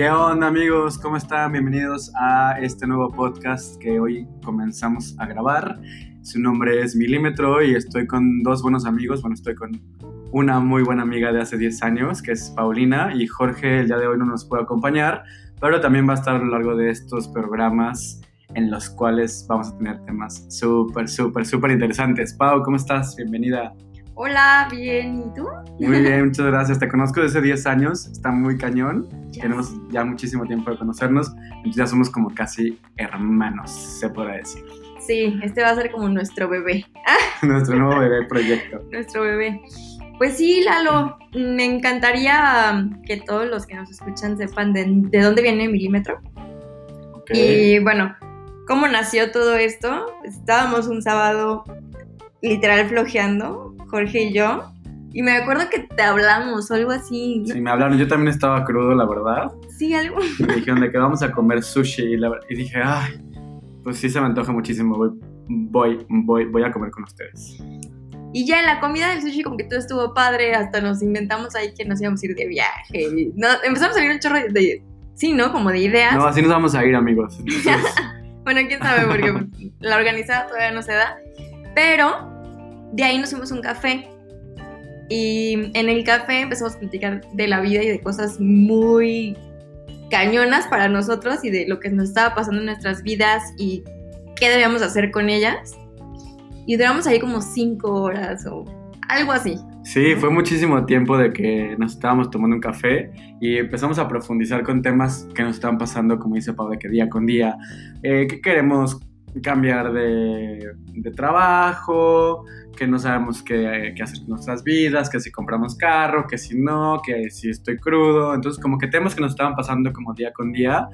¿Qué onda amigos? ¿Cómo están? Bienvenidos a este nuevo podcast que hoy comenzamos a grabar. Su nombre es Milímetro y estoy con dos buenos amigos. Bueno, estoy con una muy buena amiga de hace 10 años, que es Paulina, y Jorge el día de hoy no nos puede acompañar, pero también va a estar a lo largo de estos programas en los cuales vamos a tener temas súper, súper, súper interesantes. Pau, ¿cómo estás? Bienvenida. Hola, bien, ¿y tú? Muy bien, muchas gracias. Te conozco desde 10 años, está muy cañón. Tenemos ya muchísimo tiempo de conocernos, entonces ya somos como casi hermanos, se podrá decir. Sí, este va a ser como nuestro bebé. Nuestro nuevo bebé proyecto. nuestro bebé. Pues sí, Lalo, me encantaría um, que todos los que nos escuchan sepan de, de dónde viene Milímetro. Y bueno, ¿cómo nació todo esto? Estábamos un sábado literal flojeando, Jorge y yo, y me acuerdo que te hablamos o algo así. Sí, me hablaron, yo también estaba crudo, la verdad. Sí, algo. Me dijeron de que vamos a comer sushi y, la- y dije, ay, pues sí se me antoja muchísimo, voy, voy, voy, voy a comer con ustedes. Y ya en la comida del sushi como que todo estuvo padre, hasta nos inventamos ahí que nos íbamos a ir de viaje. y no, empezamos a salir un chorro de, de- sí, ¿no? Como de ideas. No, así nos vamos a ir, amigos. Entonces, Bueno, quién sabe, porque la organizada todavía no se da. Pero de ahí nos fuimos a un café. Y en el café empezamos a platicar de la vida y de cosas muy cañonas para nosotros y de lo que nos estaba pasando en nuestras vidas y qué debíamos hacer con ellas. Y duramos ahí como cinco horas o algo así. sí, fue muchísimo tiempo de que nos estábamos tomando un café y empezamos a profundizar con temas que nos estaban pasando, como dice de que día con día, eh, que queremos cambiar de, de trabajo, que no sabemos qué, qué hacer con nuestras vidas, que si compramos carro, que si no, que si estoy crudo. Entonces, como que temas que nos estaban pasando como día con día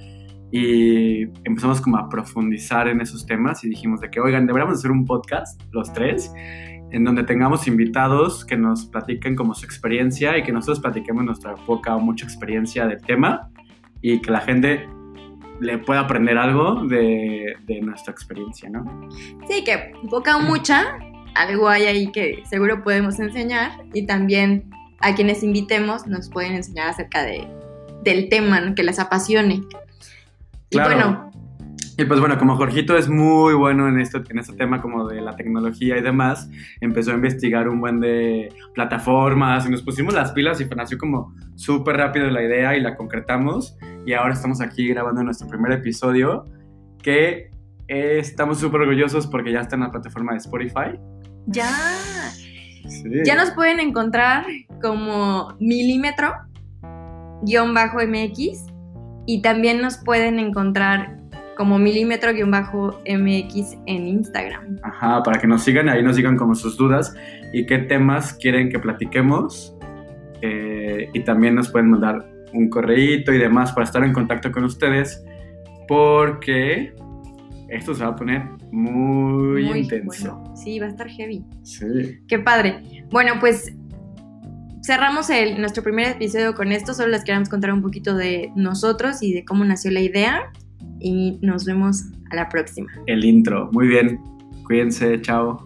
y empezamos como a profundizar en esos temas y dijimos de que, oigan, deberíamos hacer un podcast, los tres, en donde tengamos invitados que nos platiquen como su experiencia y que nosotros platiquemos nuestra poca o mucha experiencia del tema y que la gente le pueda aprender algo de, de nuestra experiencia, ¿no? Sí, que poca o mucha, algo hay ahí que seguro podemos enseñar y también a quienes invitemos nos pueden enseñar acerca de, del tema ¿no? que les apasione. Claro. Y bueno, Y pues bueno, como Jorgito es muy bueno en, esto, en este tema como de la tecnología y demás, empezó a investigar un buen de plataformas y nos pusimos las pilas y nació como súper rápido la idea y la concretamos y ahora estamos aquí grabando nuestro primer episodio que eh, estamos súper orgullosos porque ya está en la plataforma de Spotify. ya, Sí. ya nos pueden encontrar como milímetro guion bajo MX y también nos pueden encontrar como milímetro guion bajo MX en Instagram. Ajá, para que nos sigan, ahí nos digan como sus dudas y qué temas quieren que platiquemos. Eh, y también nos pueden mandar un correíto y demás para estar en contacto con ustedes, porque esto se va a poner muy, intenso. bueno. Sí, va a estar heavy. Sí. Qué padre. Bueno, pues cerramos el, nuestro primer episodio con esto. Solo les queremos contar un poquito de nosotros y de cómo nació la idea. Y nos vemos a la próxima. El intro. Muy bien. Cuídense, chao.